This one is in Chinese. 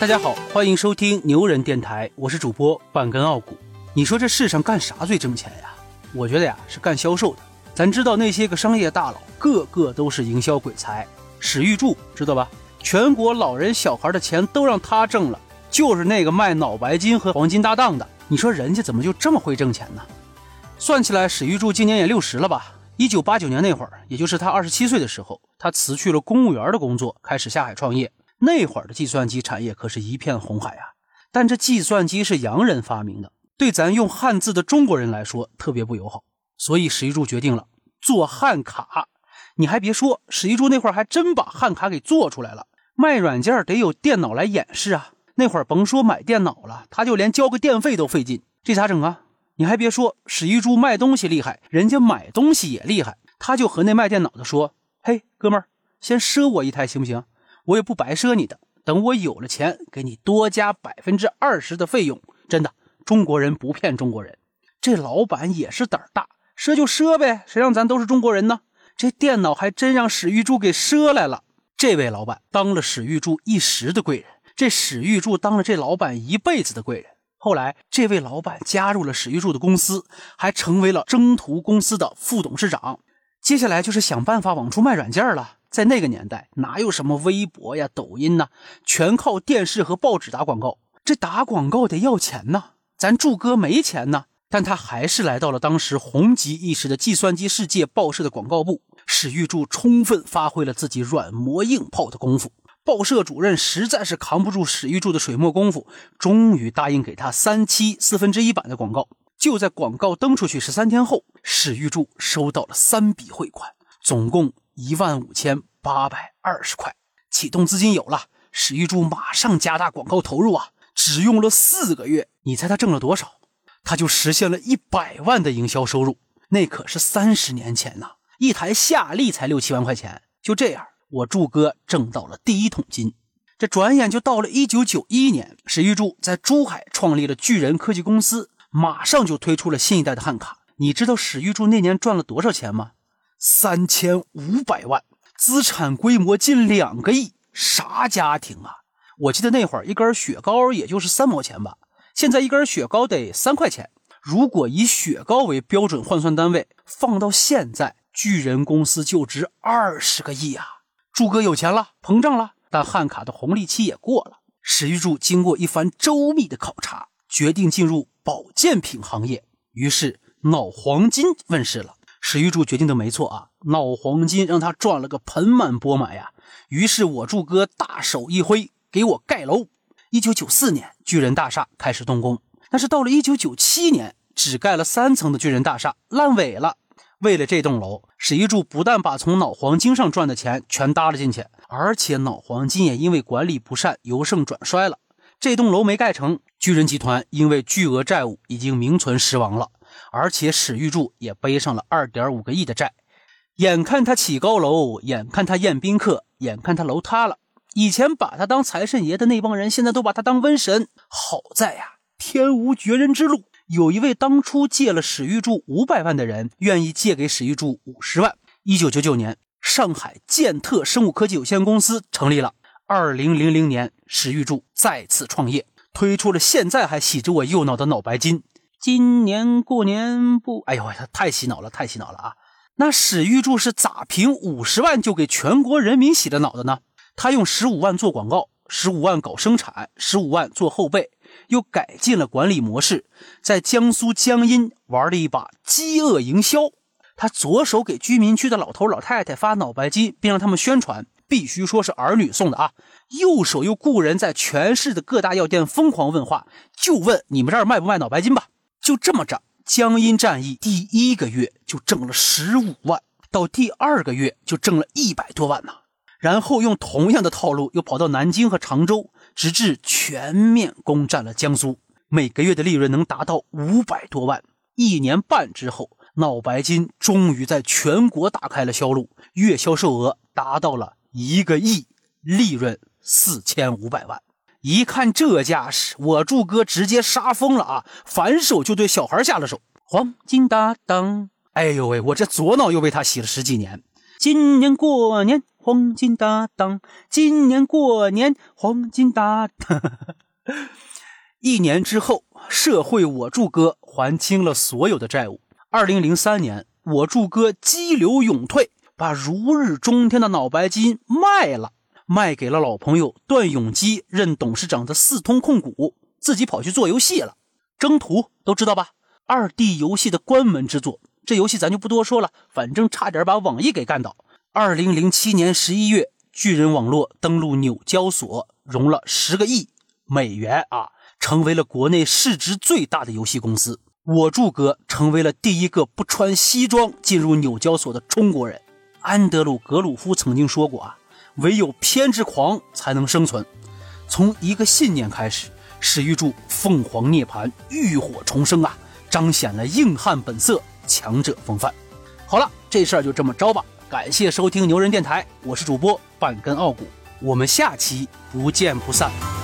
大家好，欢迎收听牛人电台，我是主播半根傲骨。你说这世上干啥最挣钱呀？我觉得呀是干销售的。咱知道那些个商业大佬，个个都是营销鬼才。史玉柱知道吧？全国老人小孩的钱都让他挣了，就是那个卖脑白金和黄金搭档的。你说人家怎么就这么会挣钱呢？算起来，史玉柱今年也六十了吧？一九八九年那会儿，也就是他二十七岁的时候，他辞去了公务员的工作，开始下海创业。那会儿的计算机产业可是一片红海啊！但这计算机是洋人发明的，对咱用汉字的中国人来说特别不友好。所以史玉柱决定了做汉卡。你还别说，史玉柱那会儿还真把汉卡给做出来了。卖软件得有电脑来演示啊！那会儿甭说买电脑了，他就连交个电费都费劲，这咋整啊？你还别说，史玉柱卖东西厉害，人家买东西也厉害。他就和那卖电脑的说：“嘿，哥们儿，先赊我一台行不行？”我也不白赊你的，等我有了钱，给你多加百分之二十的费用。真的，中国人不骗中国人。这老板也是胆儿大，赊就赊呗，谁让咱都是中国人呢？这电脑还真让史玉柱给赊来了。这位老板当了史玉柱一时的贵人，这史玉柱当了这老板一辈子的贵人。后来，这位老板加入了史玉柱的公司，还成为了征途公司的副董事长。接下来就是想办法往出卖软件了。在那个年代，哪有什么微博呀、抖音呢？全靠电视和报纸打广告。这打广告得要钱呢，咱柱哥没钱呢。但他还是来到了当时红极一时的计算机世界报社的广告部。史玉柱充分发挥了自己软磨硬泡的功夫。报社主任实在是扛不住史玉柱的水墨功夫，终于答应给他三期四分之一版的广告。就在广告登出去十三天后，史玉柱收到了三笔汇款，总共。一万五千八百二十块，启动资金有了，史玉柱马上加大广告投入啊！只用了四个月，你猜他挣了多少？他就实现了一百万的营销收入，那可是三十年前呐！一台夏利才六七万块钱，就这样，我柱哥挣到了第一桶金。这转眼就到了一九九一年，史玉柱在珠海创立了巨人科技公司，马上就推出了新一代的汉卡。你知道史玉柱那年赚了多少钱吗？三千五百万，资产规模近两个亿，啥家庭啊？我记得那会儿一根雪糕也就是三毛钱吧，现在一根雪糕得三块钱。如果以雪糕为标准换算单位，放到现在，巨人公司就值二十个亿啊！柱哥有钱了，膨胀了，但汉卡的红利期也过了。史玉柱经过一番周密的考察，决定进入保健品行业，于是脑黄金问世了。史玉柱决定的没错啊，脑黄金让他赚了个盆满钵满呀。于是我柱哥大手一挥，给我盖楼。一九九四年，巨人大厦开始动工。但是到了一九九七年，只盖了三层的巨人大厦烂尾了。为了这栋楼，史玉柱不但把从脑黄金上赚的钱全搭了进去，而且脑黄金也因为管理不善由盛转衰了。这栋楼没盖成，巨人集团因为巨额债务已经名存实亡了。而且史玉柱也背上了二点五个亿的债，眼看他起高楼，眼看他宴宾客，眼看他楼塌了。以前把他当财神爷的那帮人，现在都把他当瘟神。好在呀，天无绝人之路，有一位当初借了史玉柱五百万的人，愿意借给史玉柱五十万。一九九九年，上海健特生物科技有限公司成立了。二零零零年，史玉柱再次创业，推出了现在还洗着我右脑的脑白金。今年过年不，哎呦，他太洗脑了，太洗脑了啊！那史玉柱是咋凭五十万就给全国人民洗的脑的呢？他用十五万做广告，十五万搞生产，十五万做后备，又改进了管理模式，在江苏江阴玩了一把饥饿营销。他左手给居民区的老头老太太发脑白金，并让他们宣传，必须说是儿女送的啊。右手又雇人在全市的各大药店疯狂问话，就问你们这儿卖不卖脑白金吧。就这么着，江阴战役第一个月就挣了十五万，到第二个月就挣了一百多万呢。然后用同样的套路又跑到南京和常州，直至全面攻占了江苏，每个月的利润能达到五百多万。一年半之后，脑白金终于在全国打开了销路，月销售额达到了一个亿，利润四千五百万。一看这架势，我柱哥直接杀疯了啊！反手就对小孩下了手。黄金搭档，哎呦喂，我这左脑又被他洗了十几年。今年过年黄金搭档，今年过年黄金搭档。一年之后，社会我柱哥还清了所有的债务。二零零三年，我柱哥激流勇退，把如日中天的脑白金卖了，卖给了老朋友段永基任董事长的四通控股，自己跑去做游戏了。征途都知道吧？二 D 游戏的关门之作。这游戏咱就不多说了，反正差点把网易给干倒。二零零七年十一月，巨人网络登陆纽交所，融了十个亿美元啊，成为了国内市值最大的游戏公司。我柱哥成为了第一个不穿西装进入纽交所的中国人。安德鲁·格鲁夫曾经说过啊，唯有偏执狂才能生存。从一个信念开始，史玉柱凤凰涅槃，浴火重生啊，彰显了硬汉本色。强者风范。好了，这事儿就这么着吧。感谢收听牛人电台，我是主播半根傲骨，我们下期不见不散。